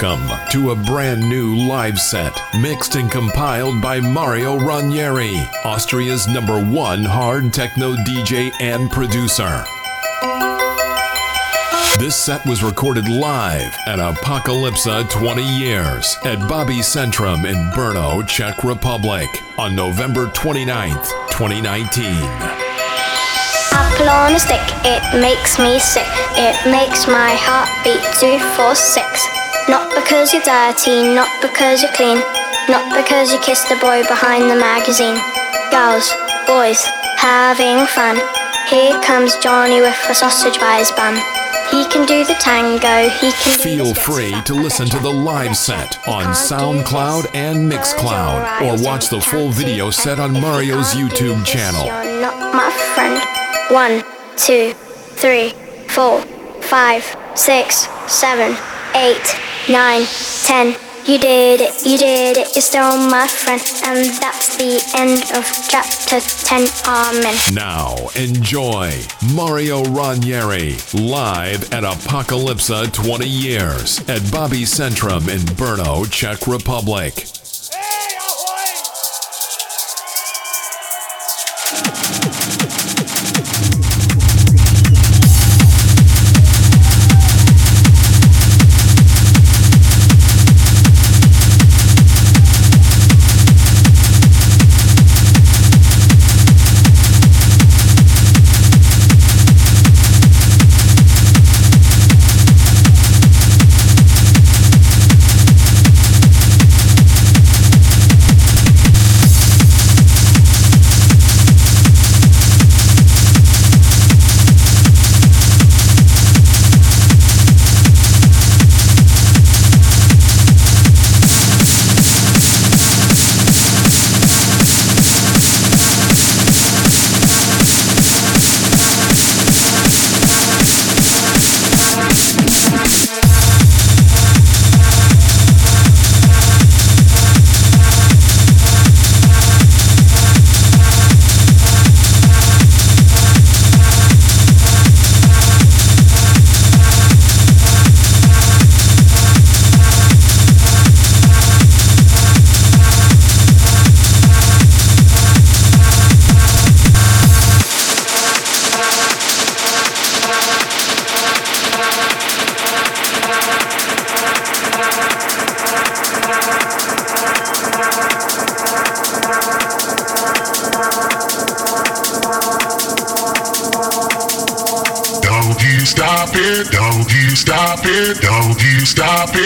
Welcome to a brand new live set, mixed and compiled by Mario Ranieri, Austria's number one hard techno DJ and producer. This set was recorded live at Apokalypsa 20 Years at Bobycentrum in Brno, Czech Republic on November 29th, 2019. Apple stick, it makes me sick. It makes my heart beat two, four, six. Not because you're dirty, not because you're clean, not because you kissed the boy behind the magazine. Girls, boys, having fun. Here comes Johnny with a sausage by his bum. He can do the tango, he can Feel free to listen to the live set on SoundCloud and Mixcloud or watch the full video set on Mario's YouTube channel. You're not my friend. One, two, three, four, five, six, seven, eight, nine, ten. You did it, you did it, you're still my friend. And that's the end of chapter 10. Amen. Now, enjoy Mario Ranieri live at Apokalypsa 20 Years at Bobycentrum in Brno, Czech Republic. Don't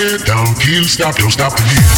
don't you stop, don't stop the music.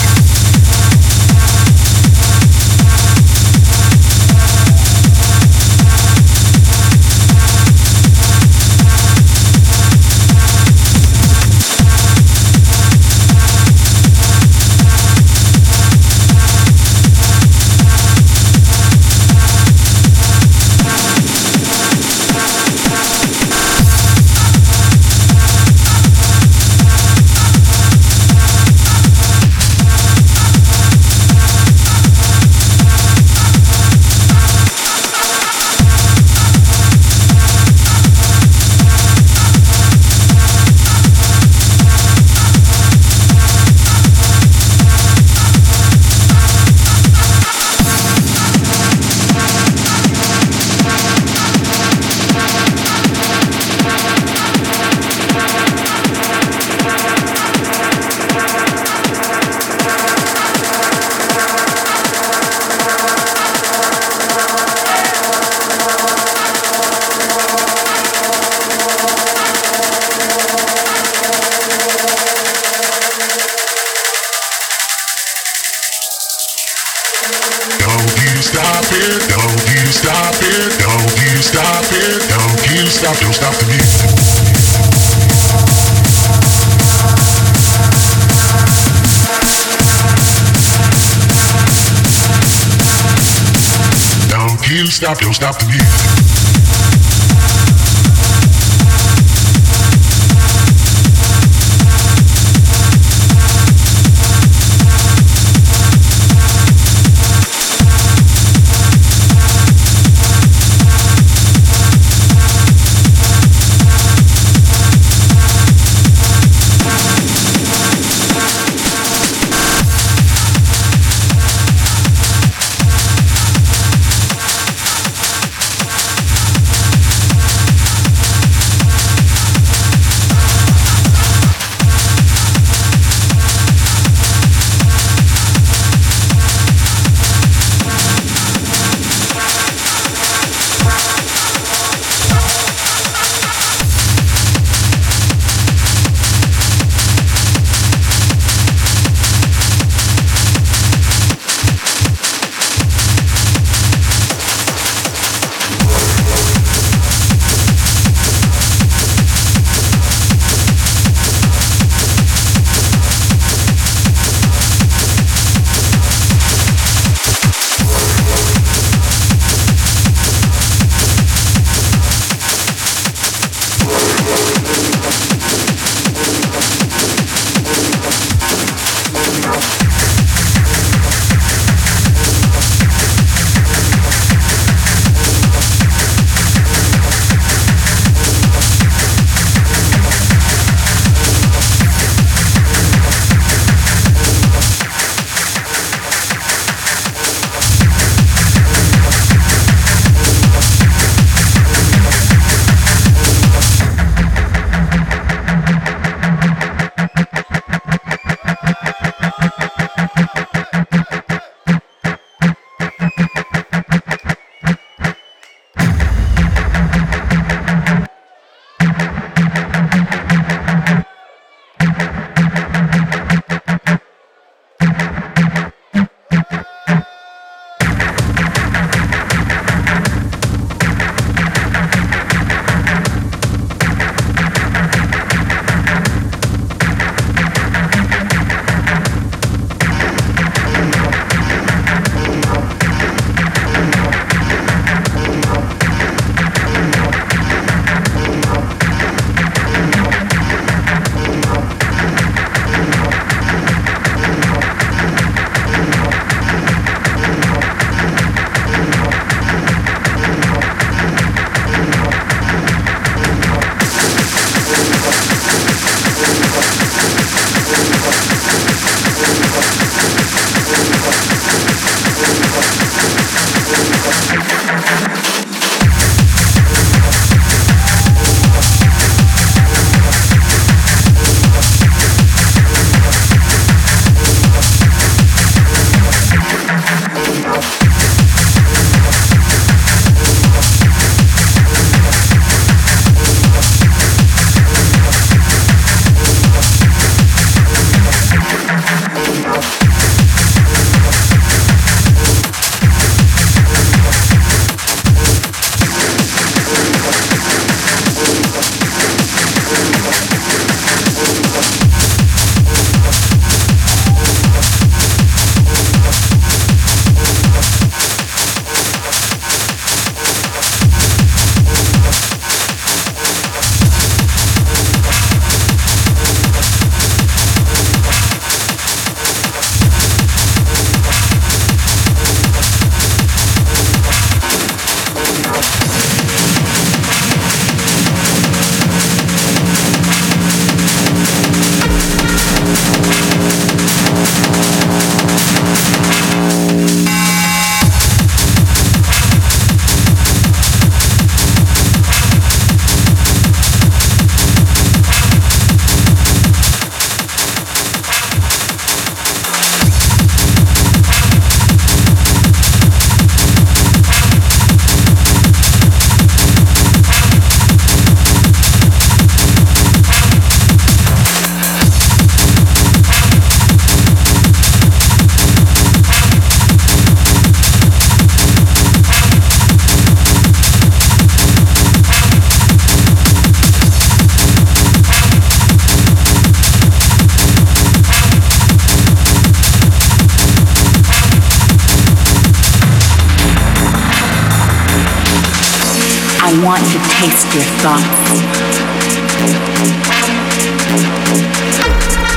Your thoughts.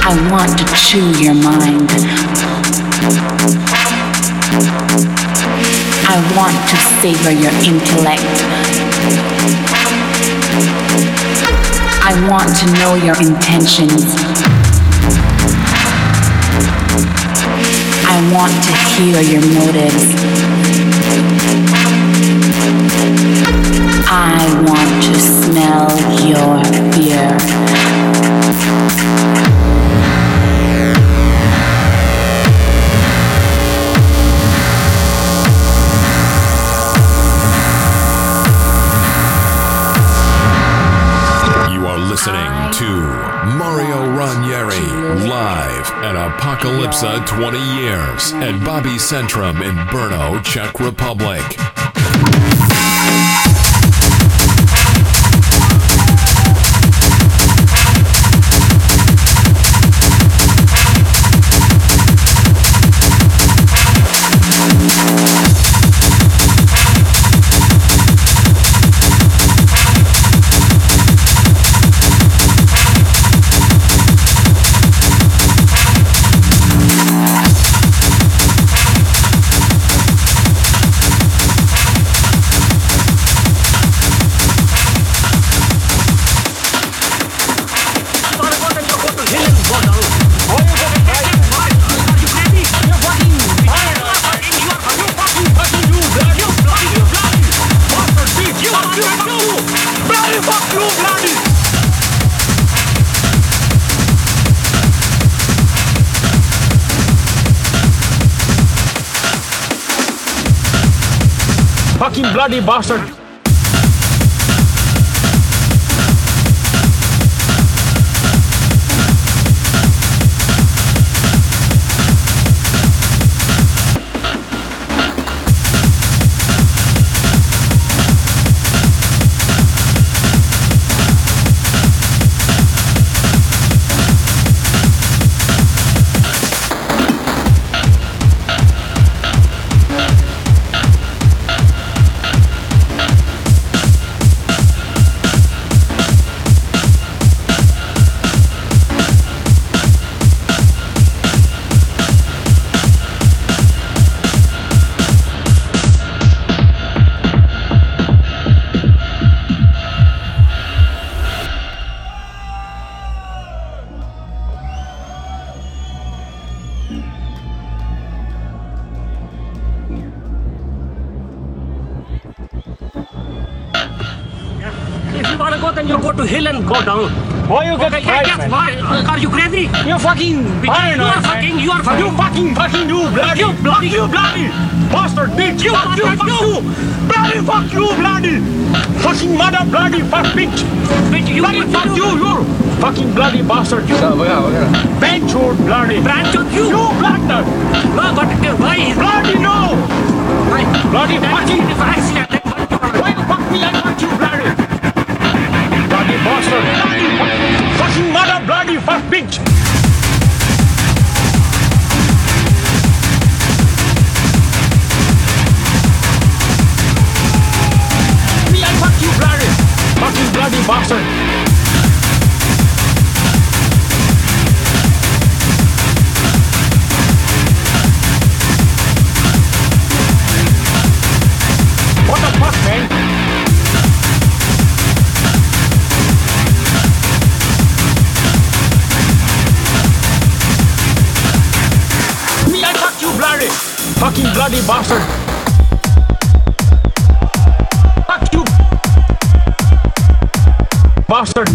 I want to chew your mind. I want to savor your intellect. I want to know your intentions. I want to hear your motives. I want to smell your fear. You are listening to Mario Ranieri live at Apokalypsa 20 years at Bobycentrum in Brno, Czech Republic. Bloody bastard! Down. Why you get Okay, quiet, yes, man? why? Are you crazy? You fucking Because you are fucking, you are fucking. You fucking fucking you bloody You bloody- you bloody bastard bitch You fuck you fuck you. you bloody fuck you bloody fucking mother bloody fuck bitch Bitch, you bloody fuck you you fucking bloody bastard you bench you bloody Branch of you. you bloody No, but uh, why is bloody no why? bloody fucking is accident. That's what you are- why the fuck me I fuck you bloody bloody bloody bastard. Fuck you, bastard.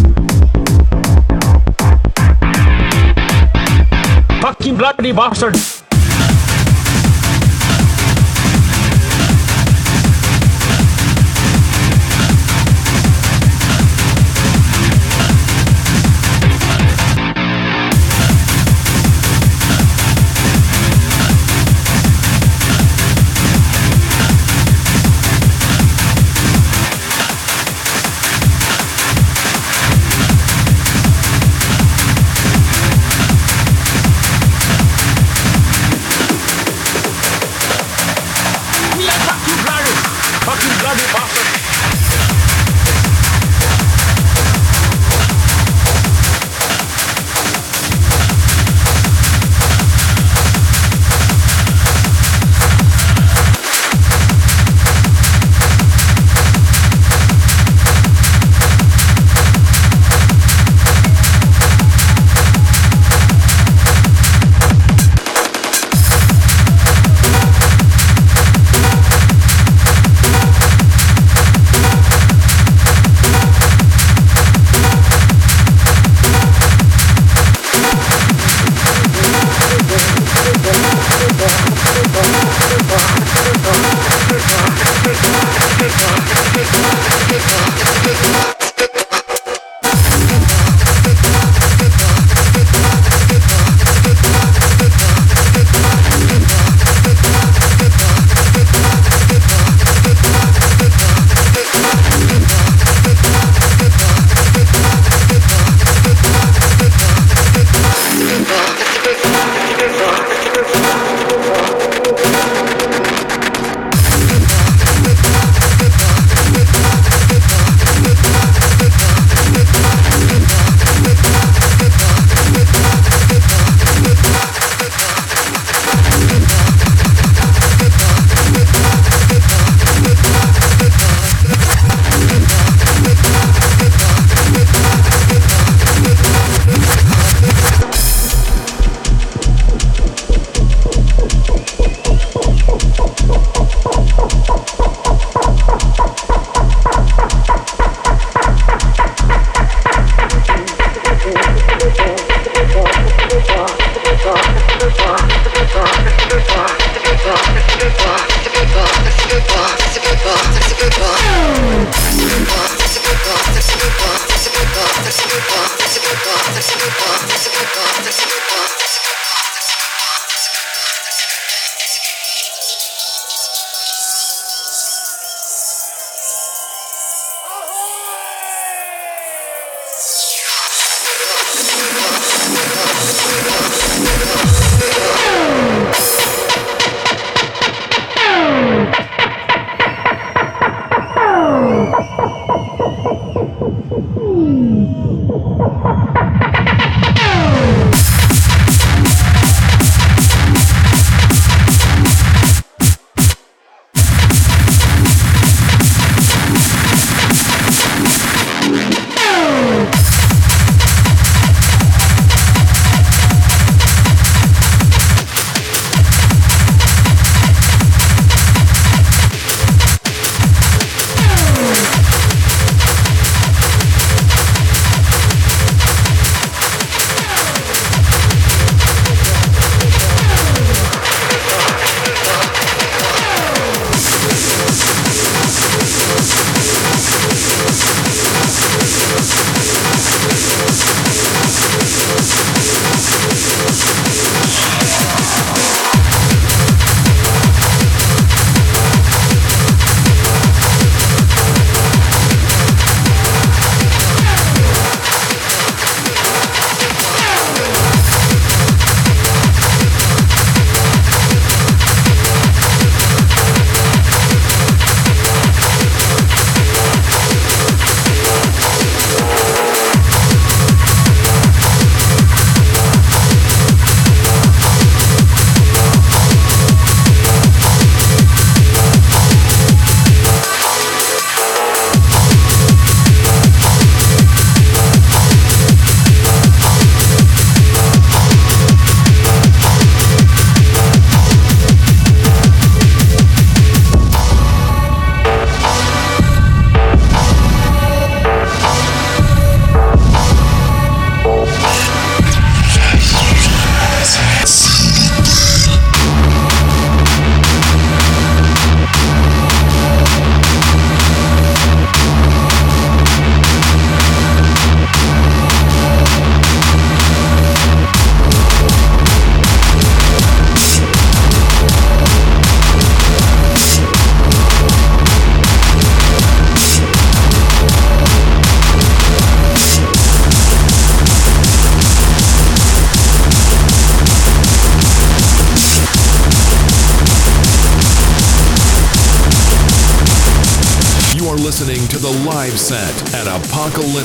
Fucking bloody bastard.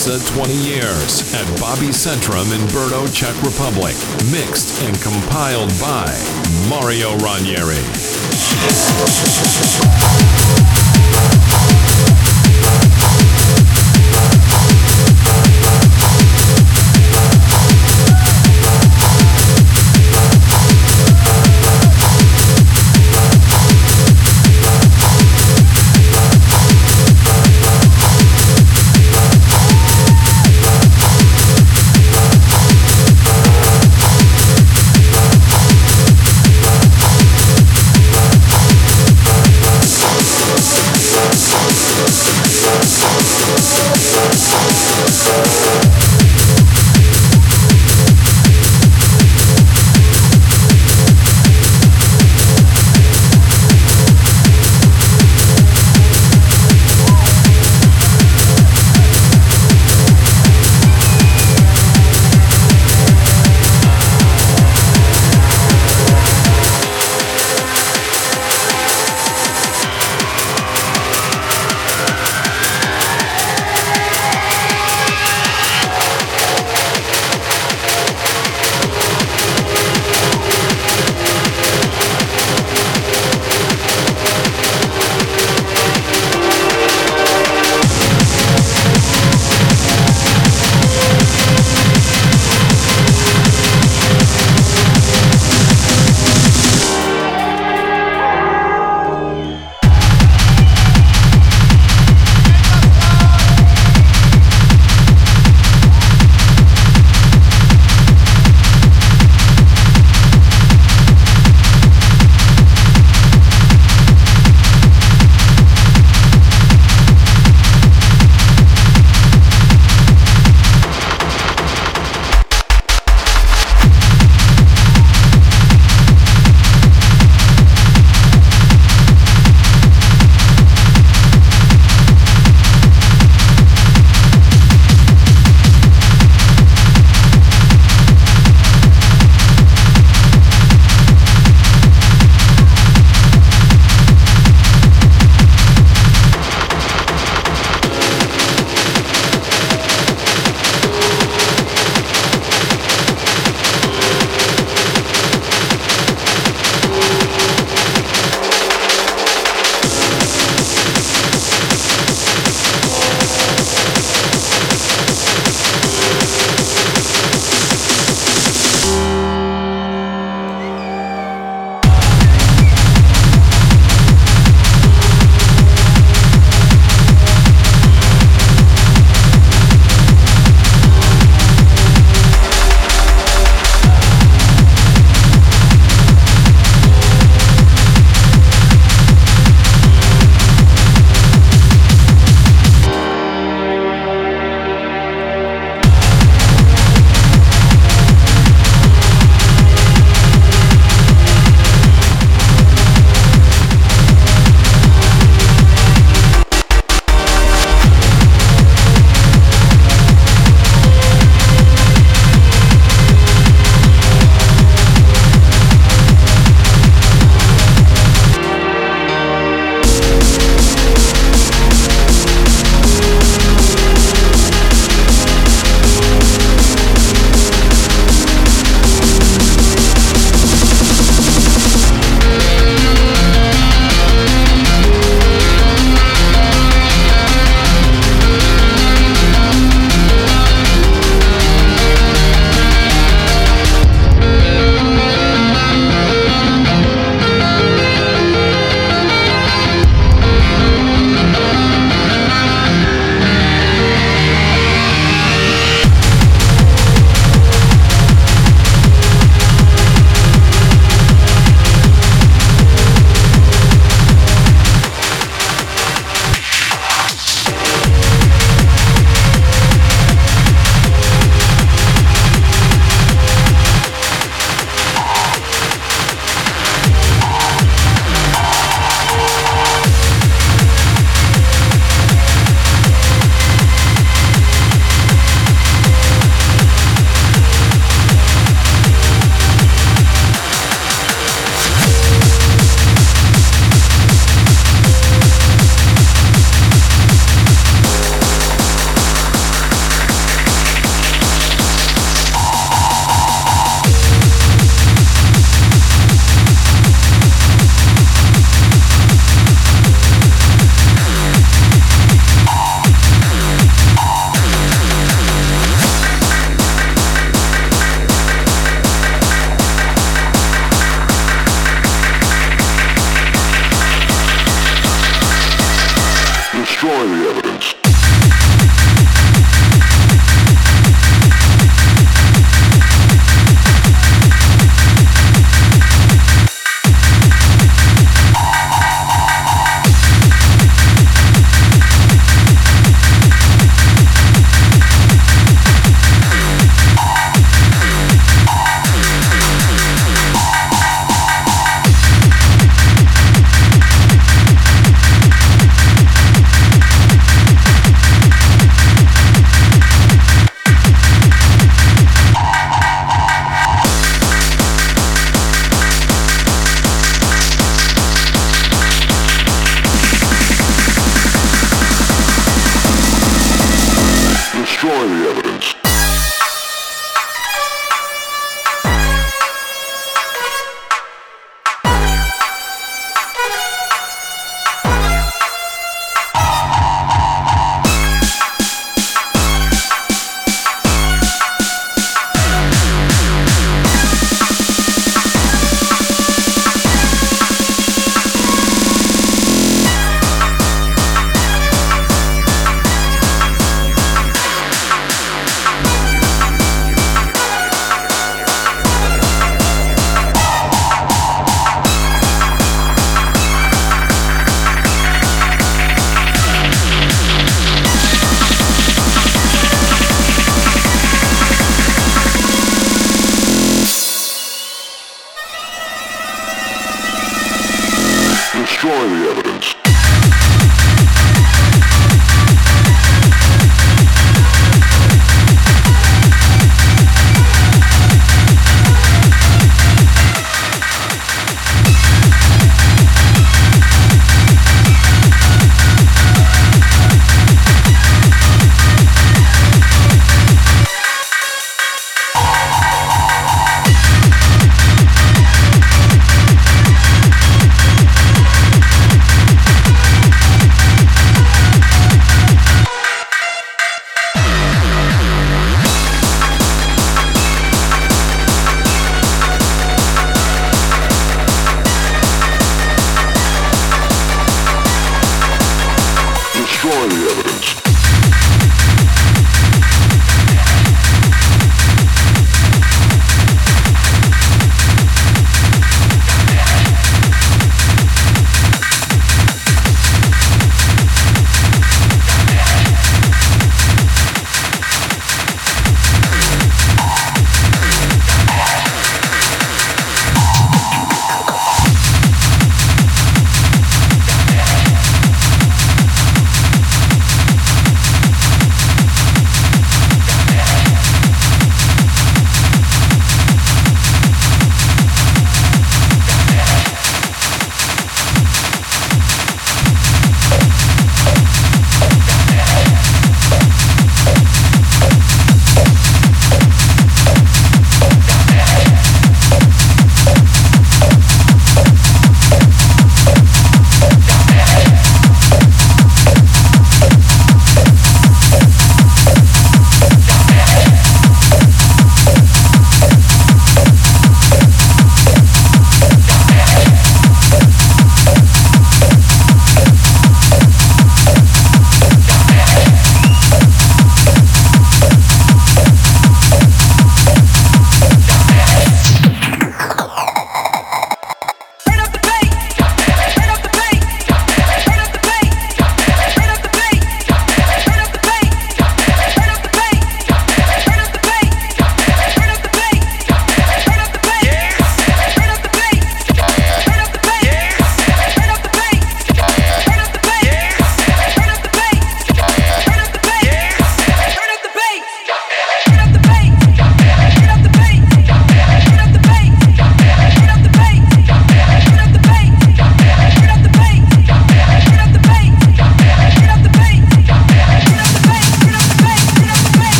Apokalypsa 20 Years at Bobycentrum in Brno, Czech Republic. Mixed and compiled by Mario Ranieri.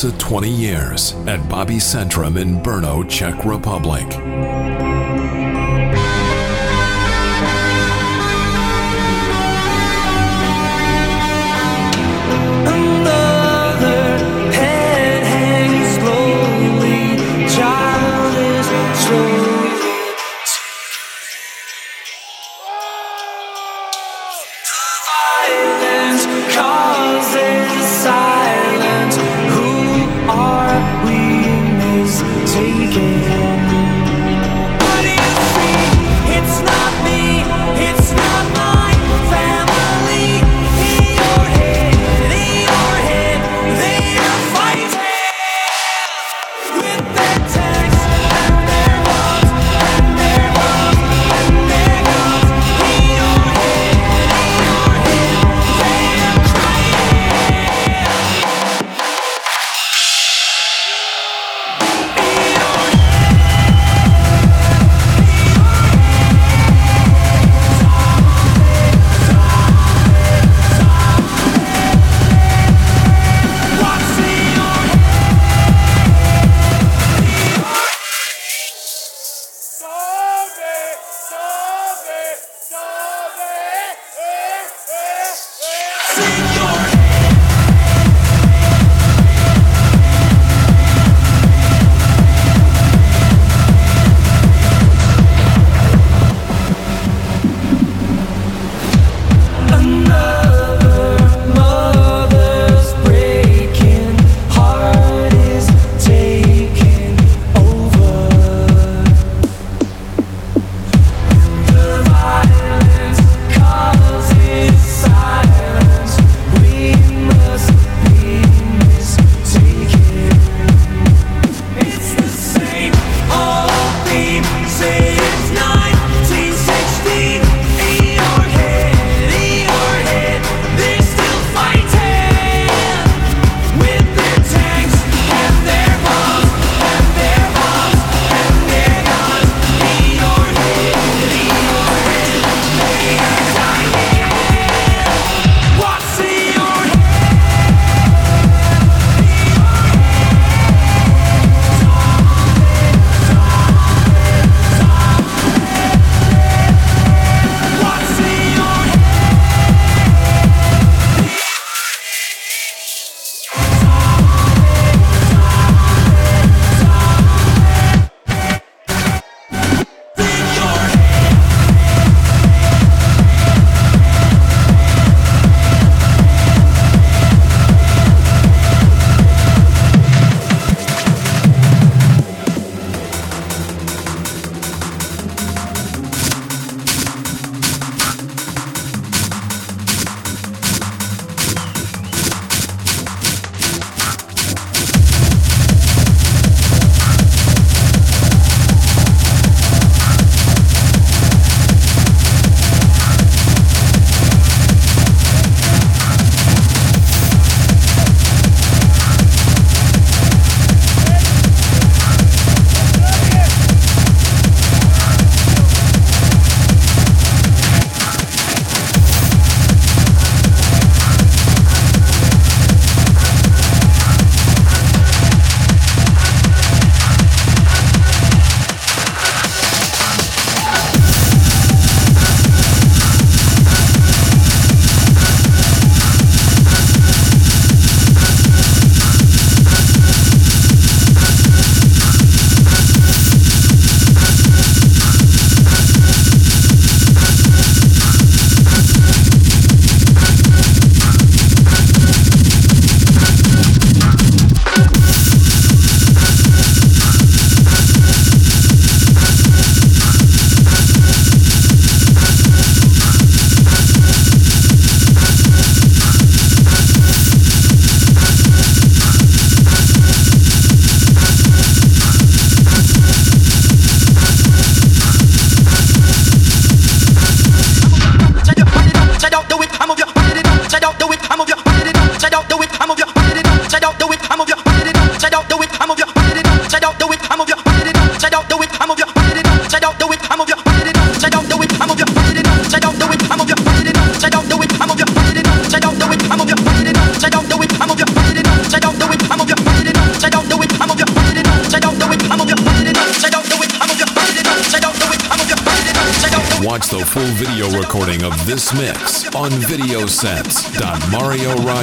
Apokalypsa 20 Years at Bobycentrum in Brno, Czech Republic.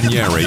videosets.marioranieri.at.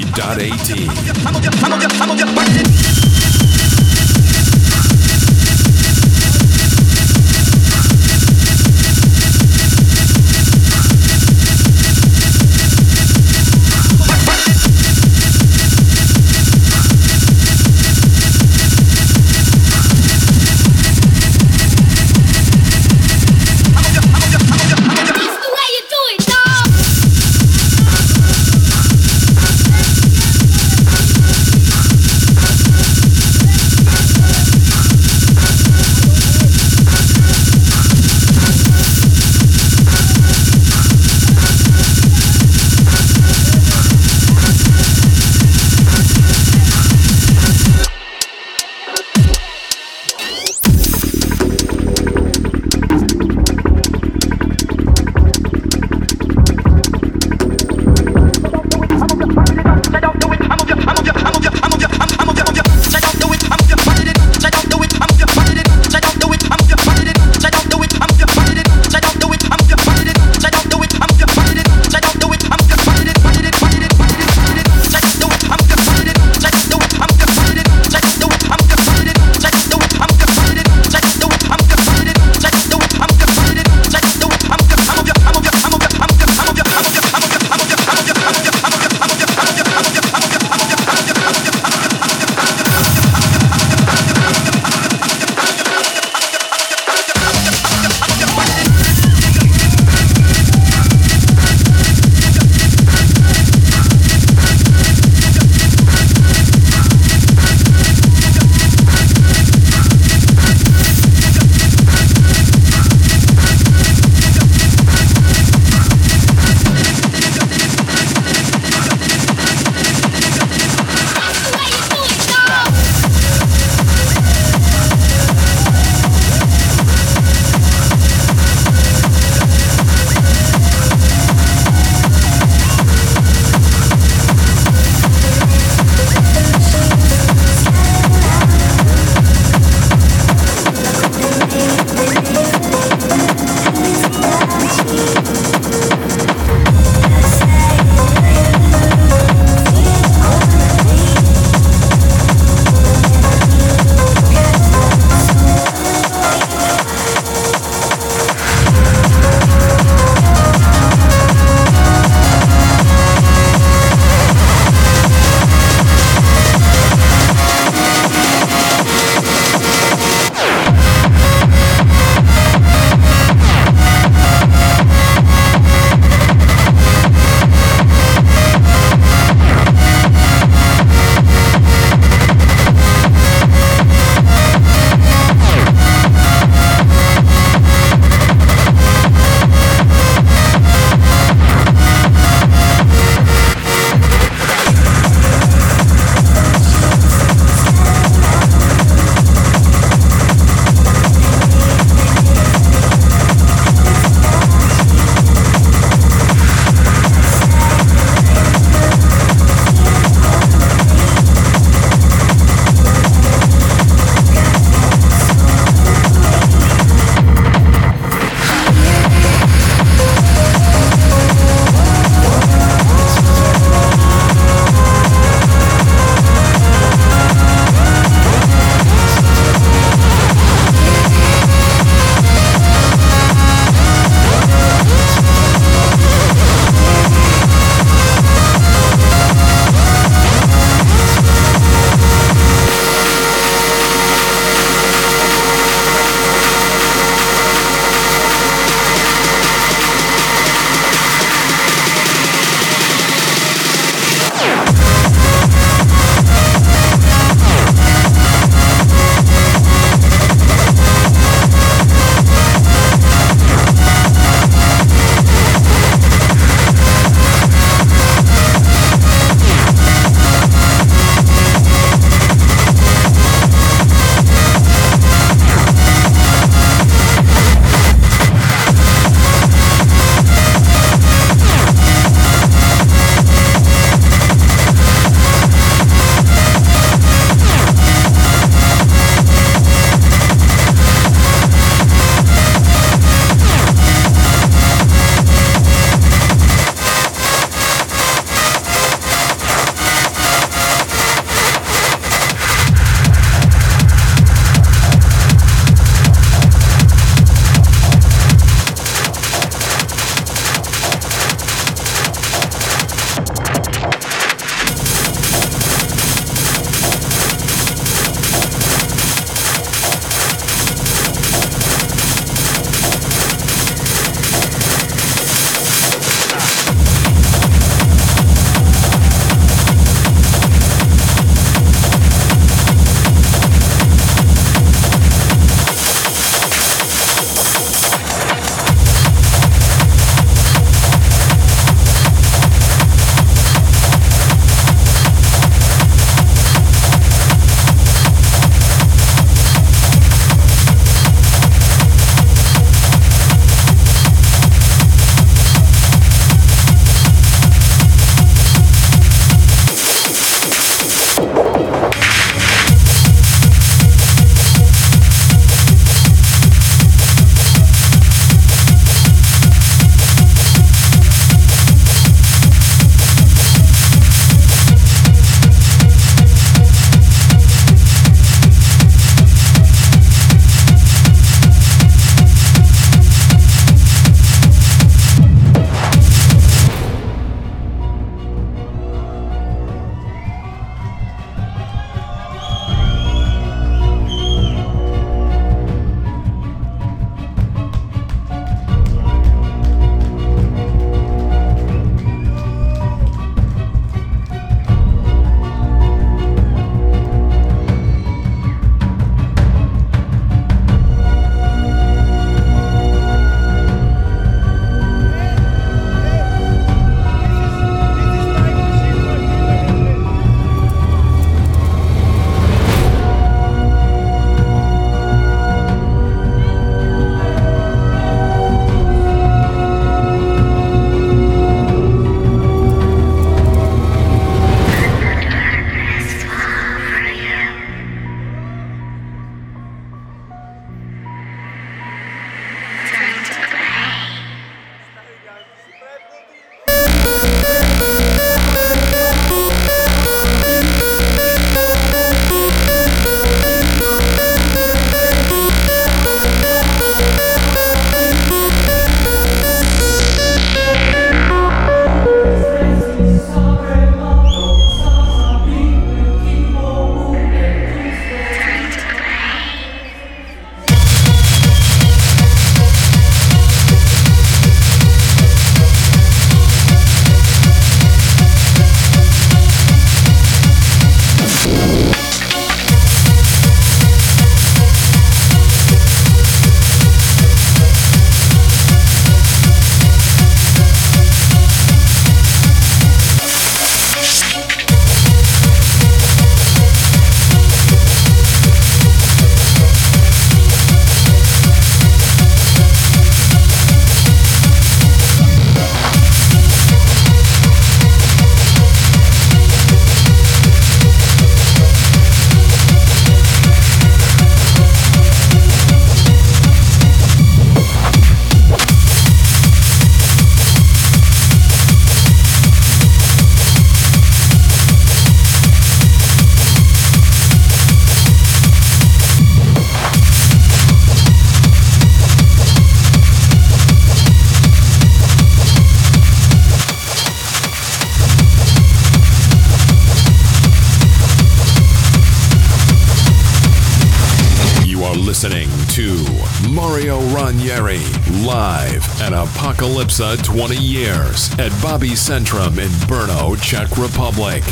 Mario Ranieri live at Apokalypsa 20 years at Bobycentrum in Brno, Czech Republic.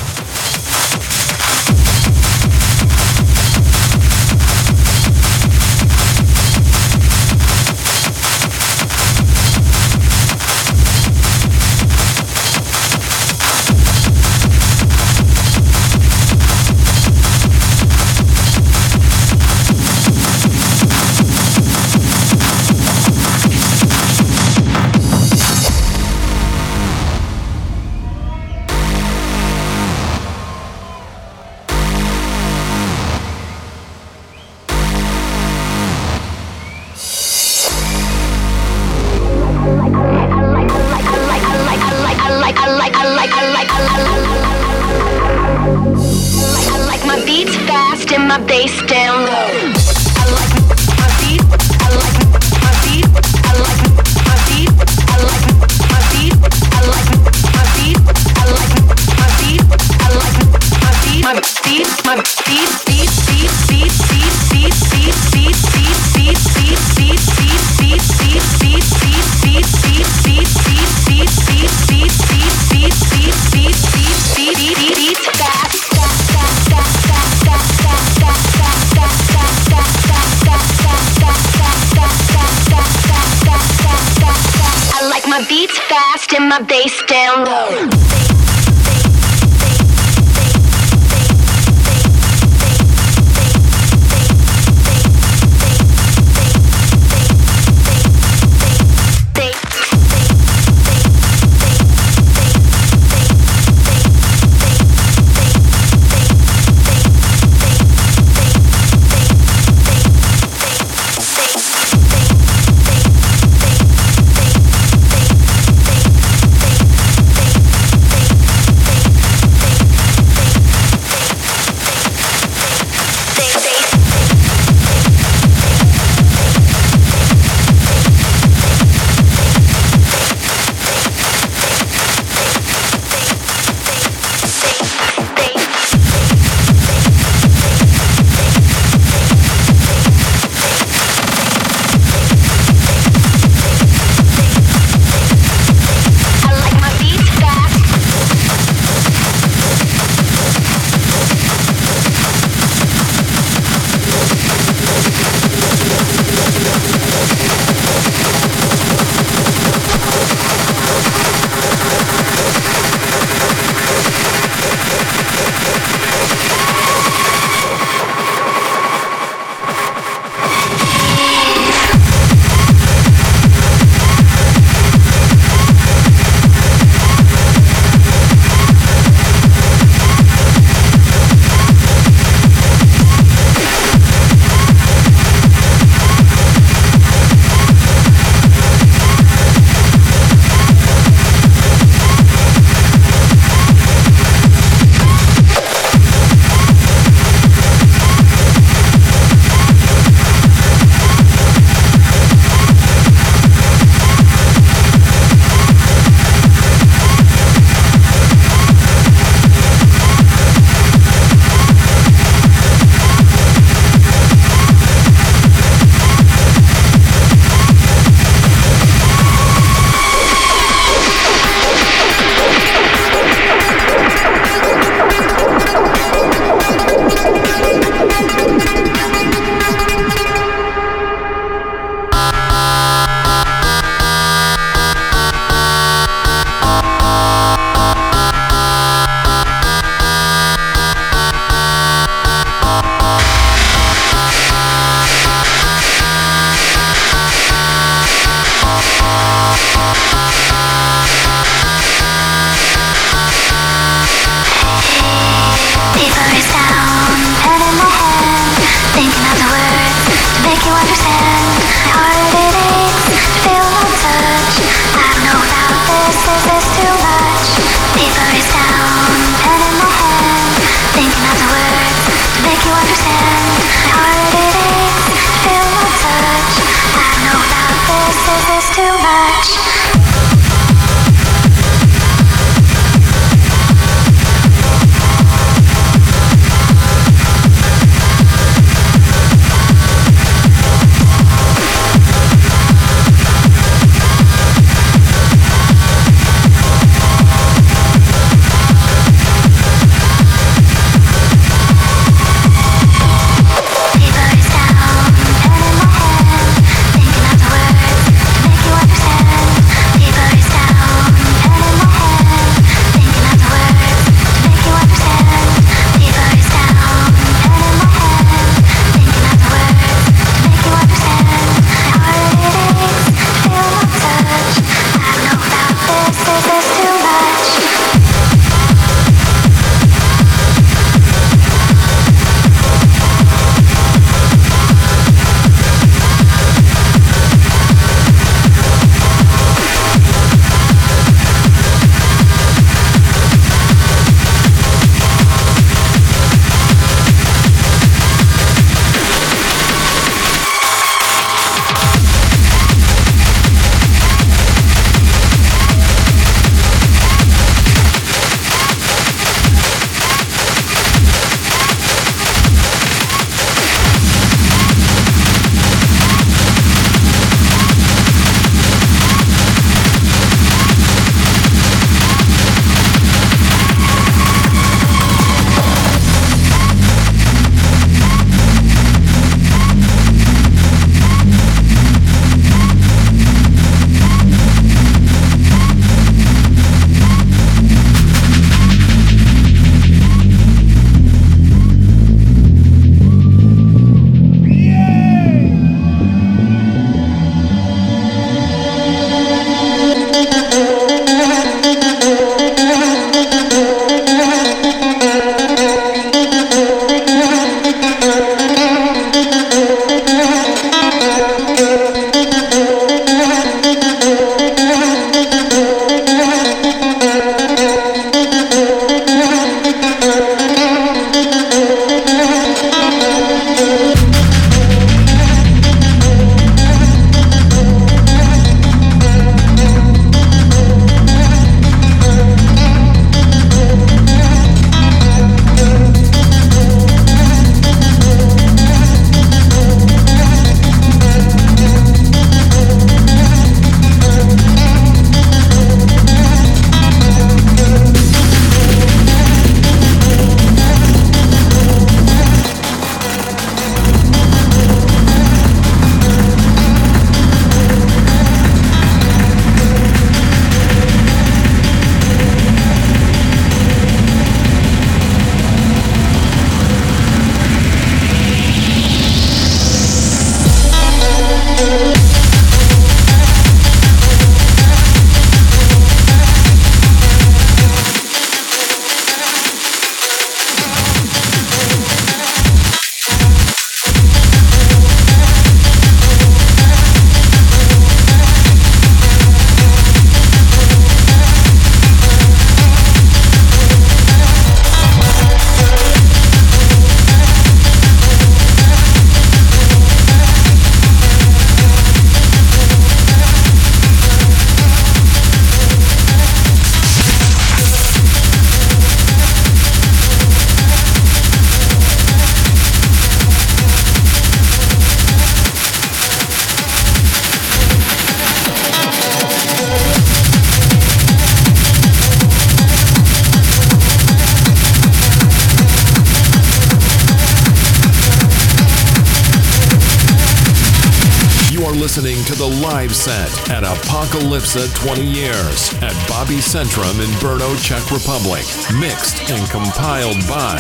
Apokalypsa 20 Years at Bobycentrum in Brno, Czech Republic. Mixed and compiled by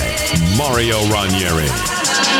Mario Ranieri.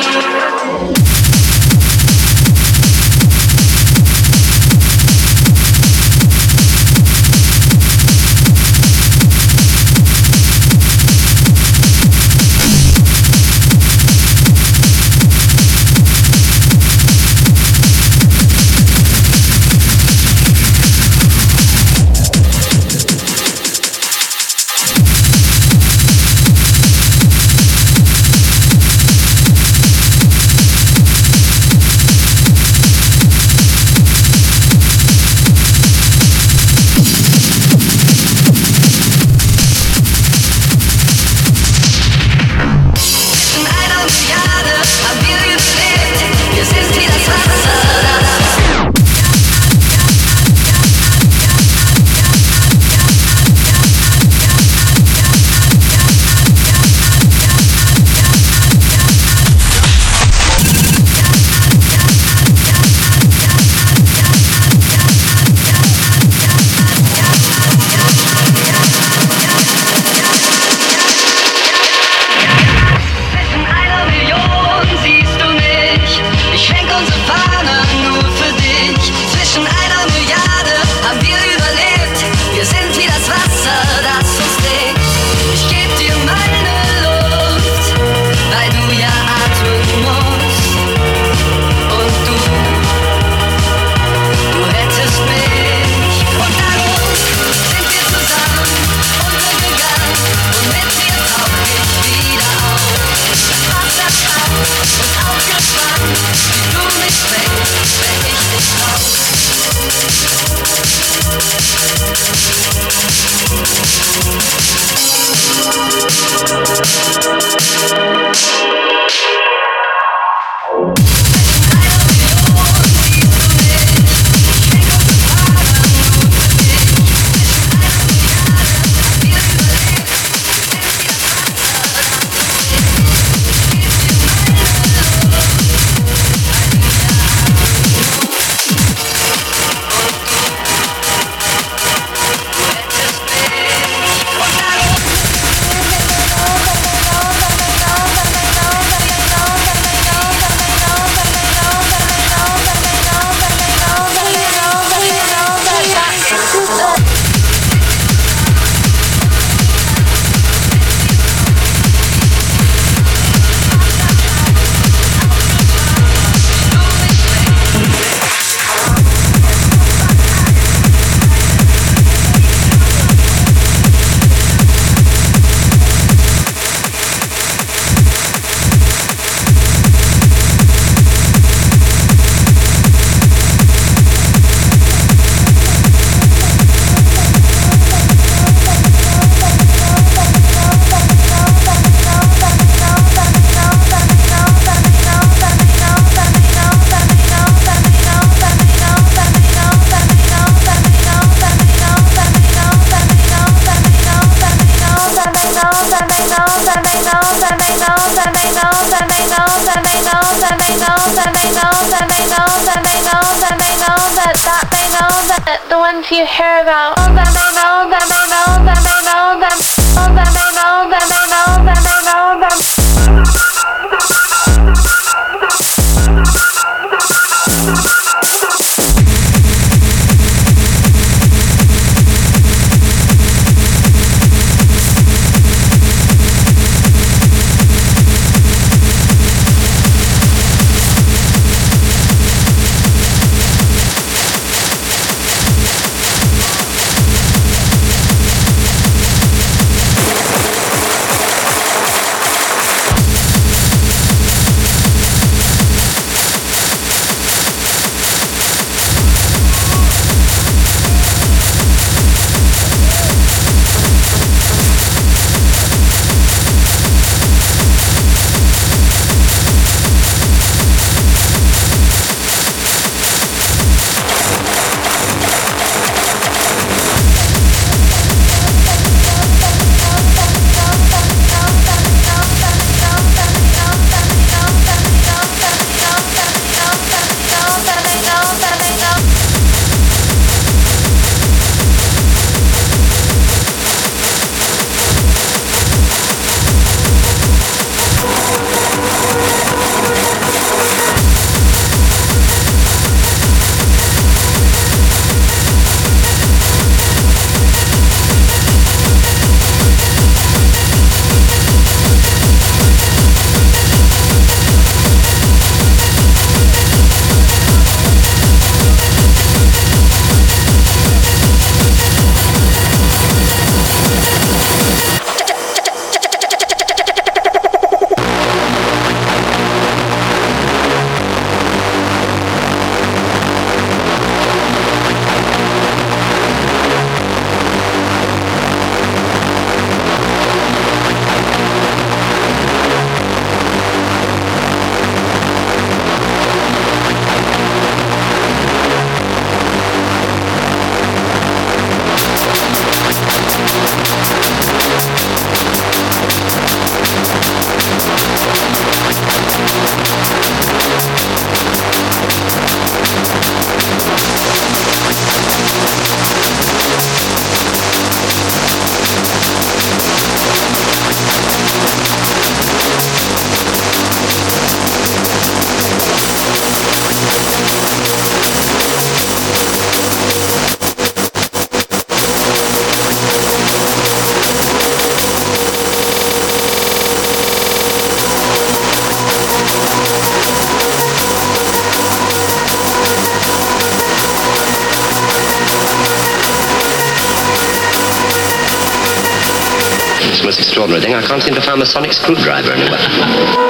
Seem to find the sonic screwdriver anywhere.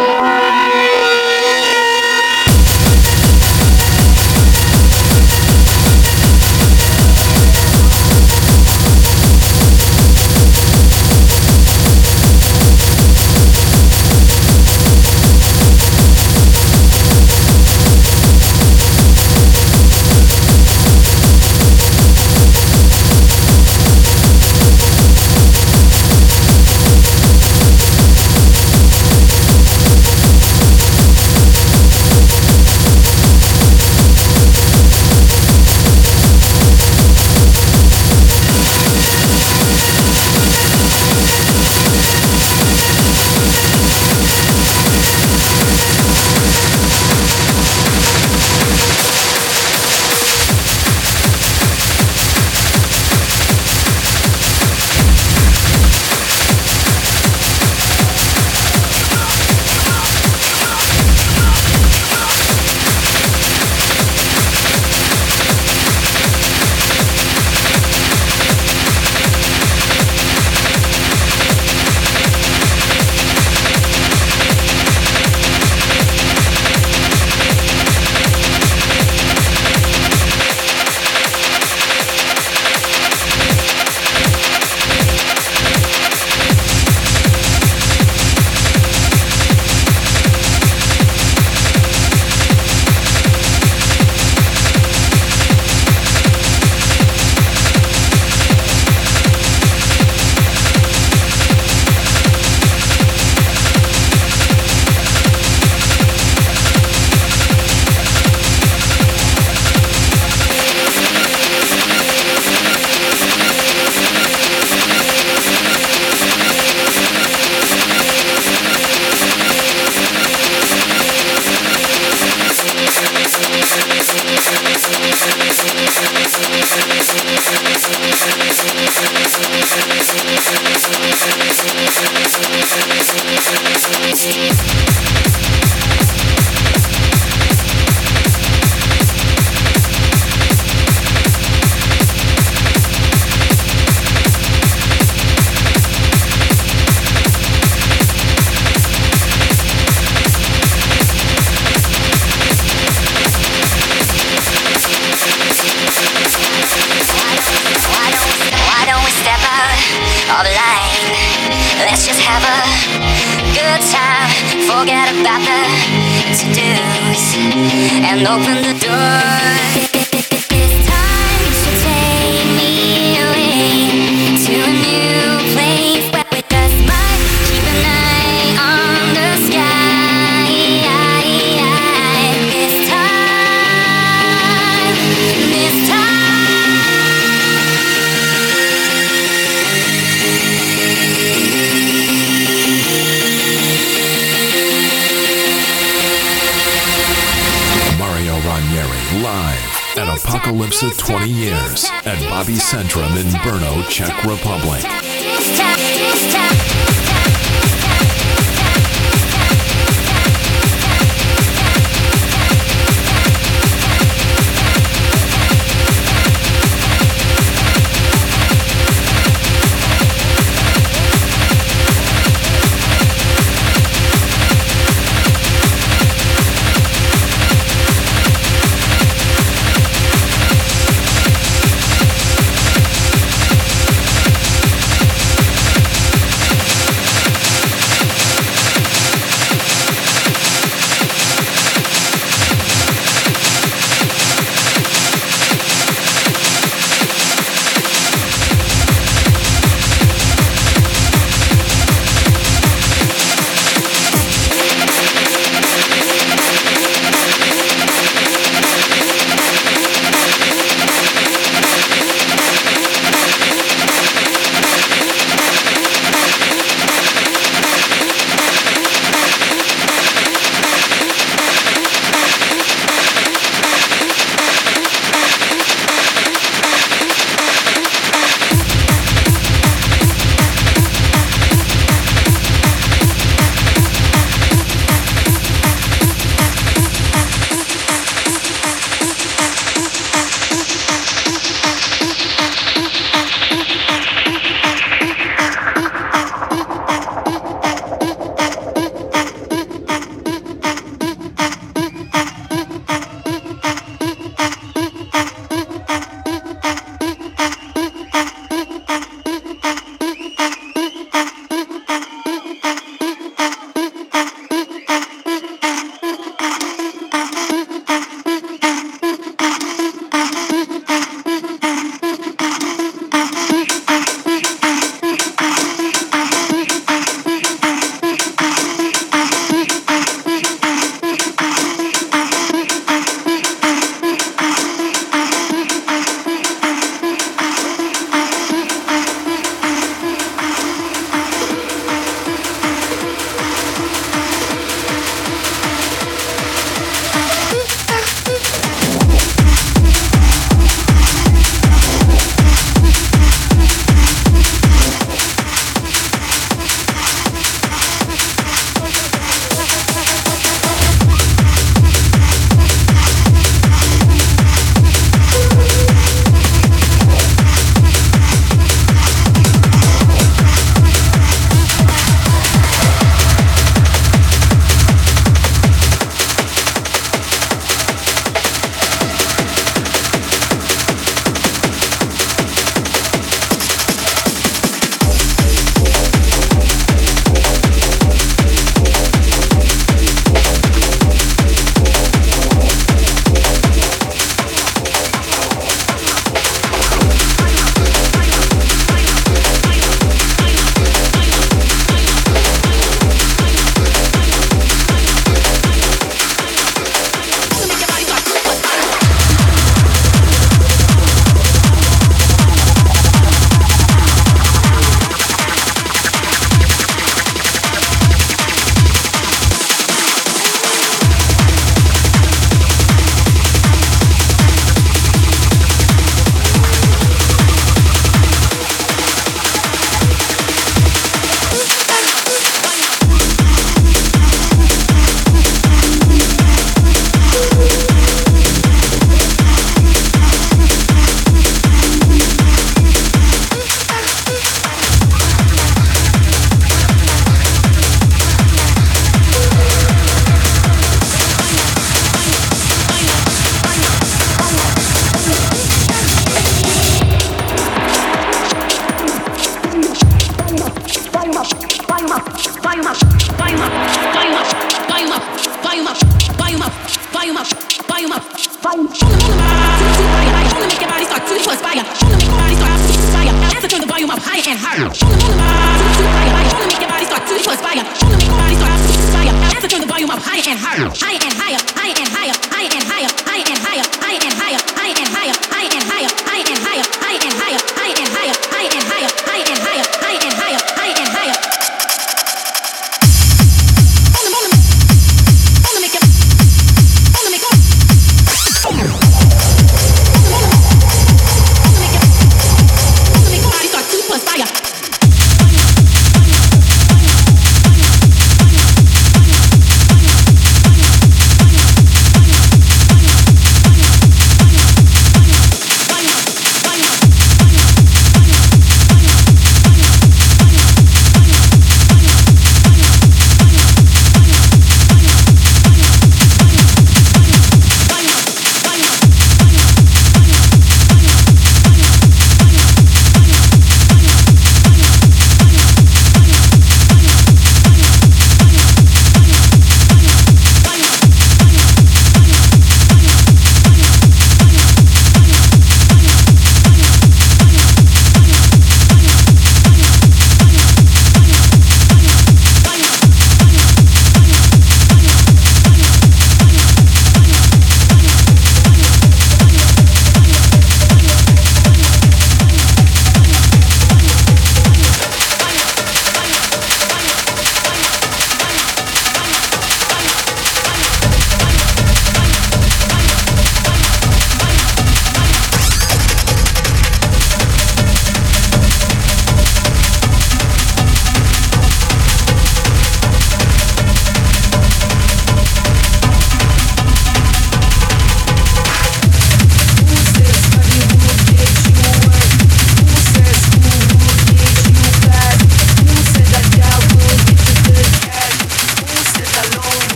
Let's just have a good time. Forget about the to-dos and open the door. Apokalypsa 20 years at Bobycentrum in Brno, Czech Republic.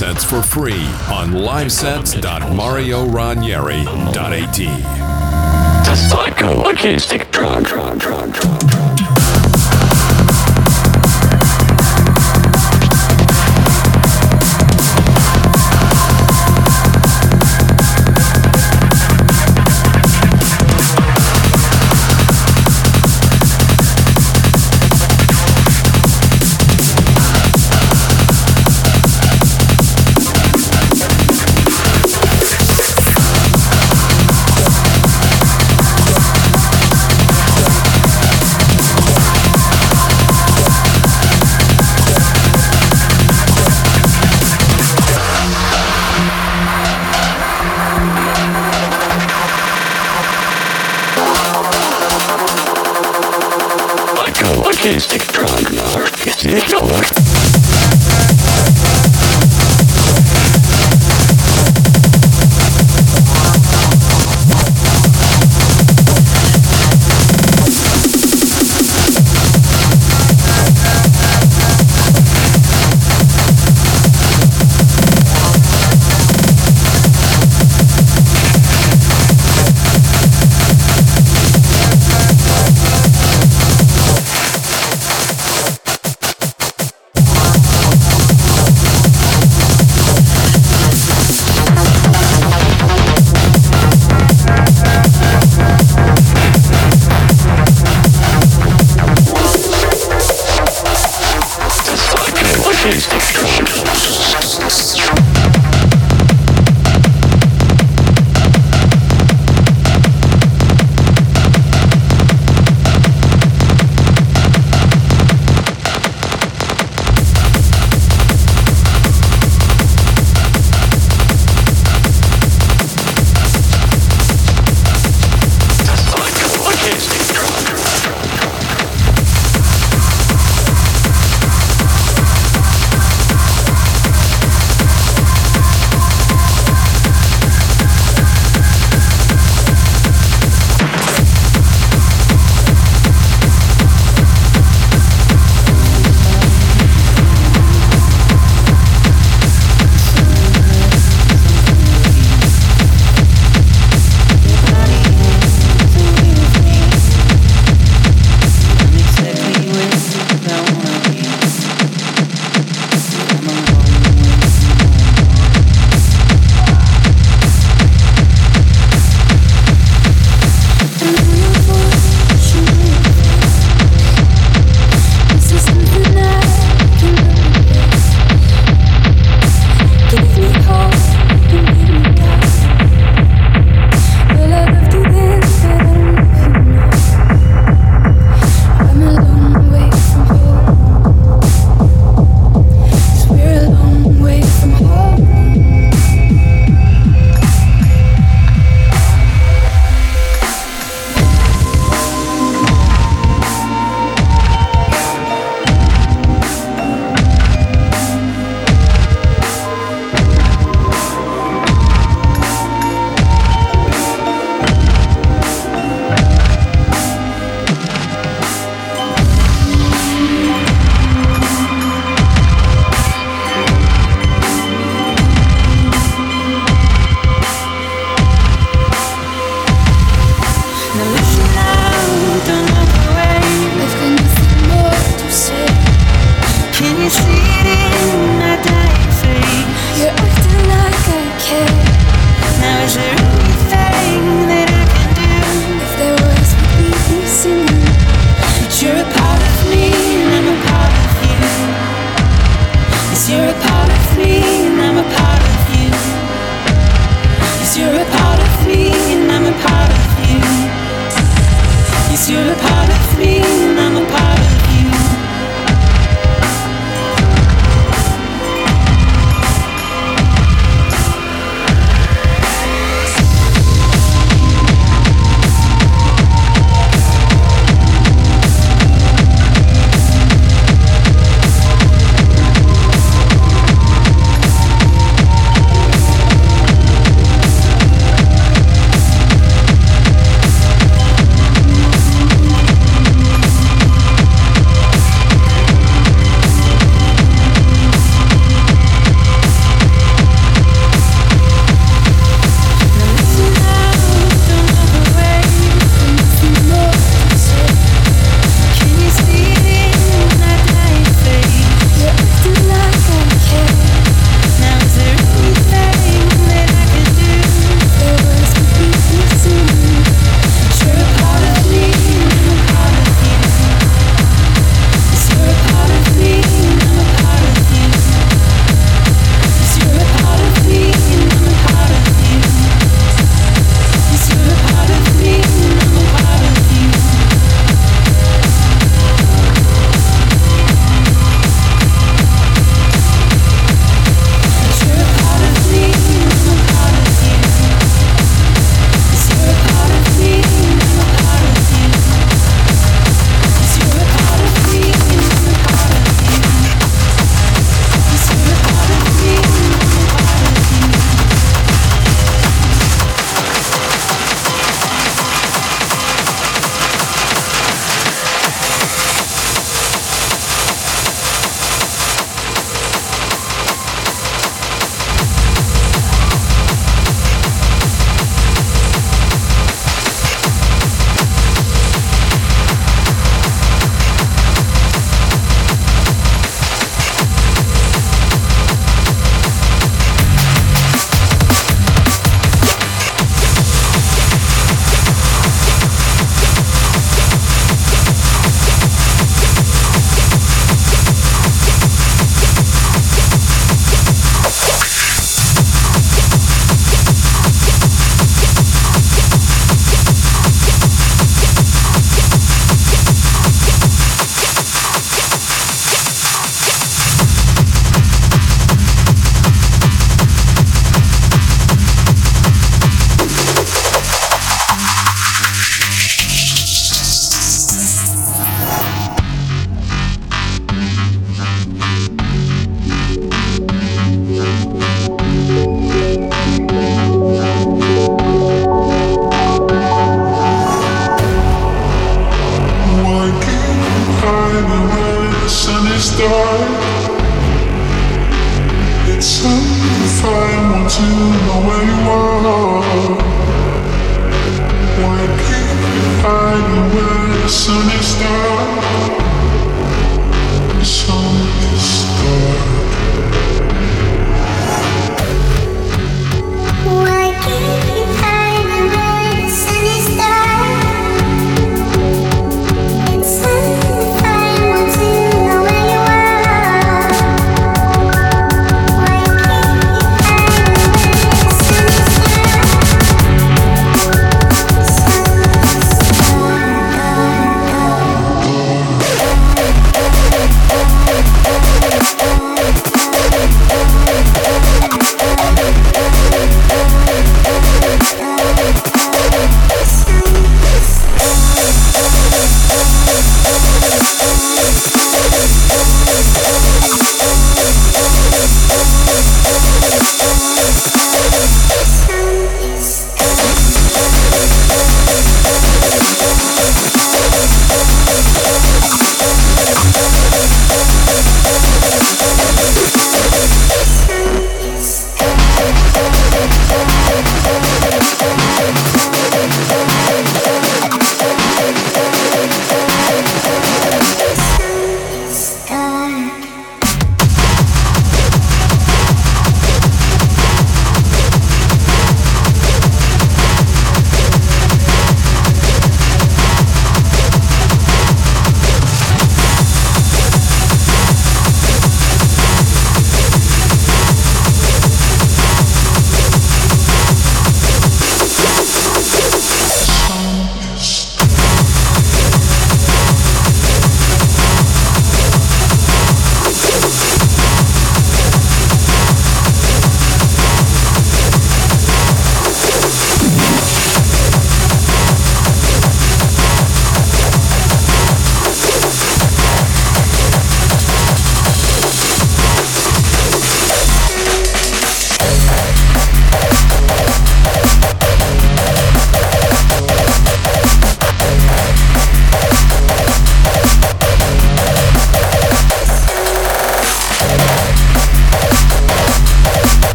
Sets for free on livesets.marioranieri.at.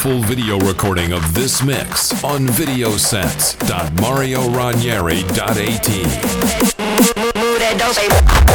full video recording of this mix on videosets.marioranieri.at.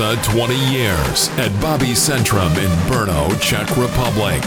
Apokalypsa 20 years at Bobycentrum in Brno, Czech Republic.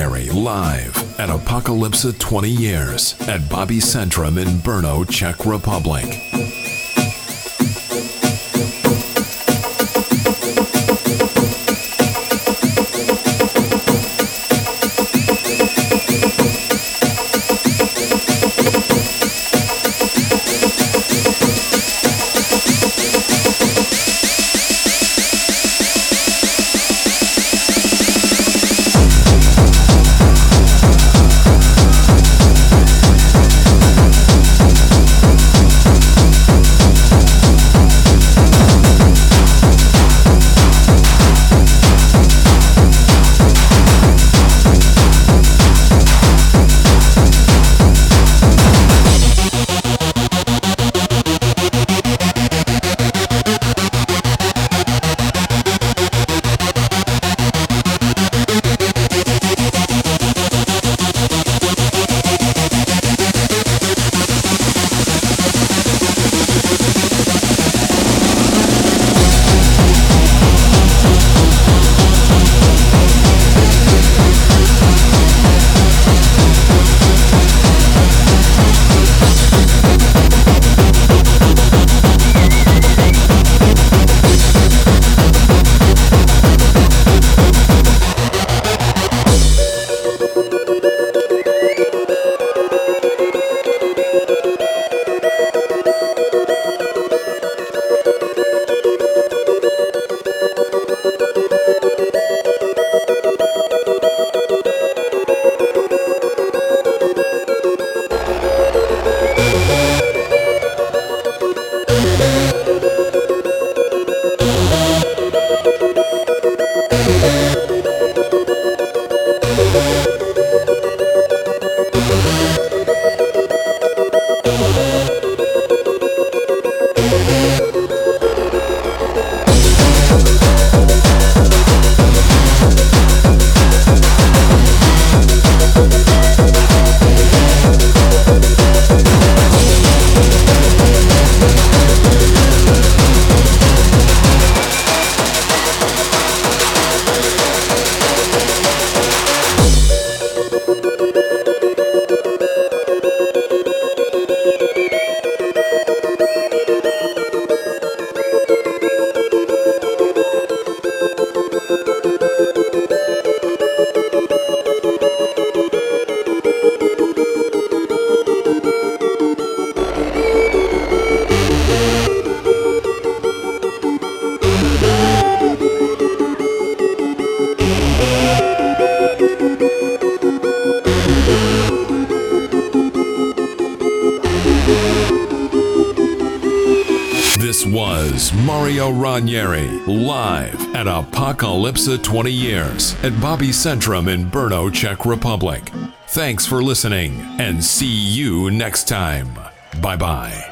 Live at Apokalypsa 20 years at Bobycentrum in Brno, Czech Republic. Apokalypsa 20 Years at Bobycentrum in Brno, Czech Republic. Thanks for listening and see you next time. Bye bye.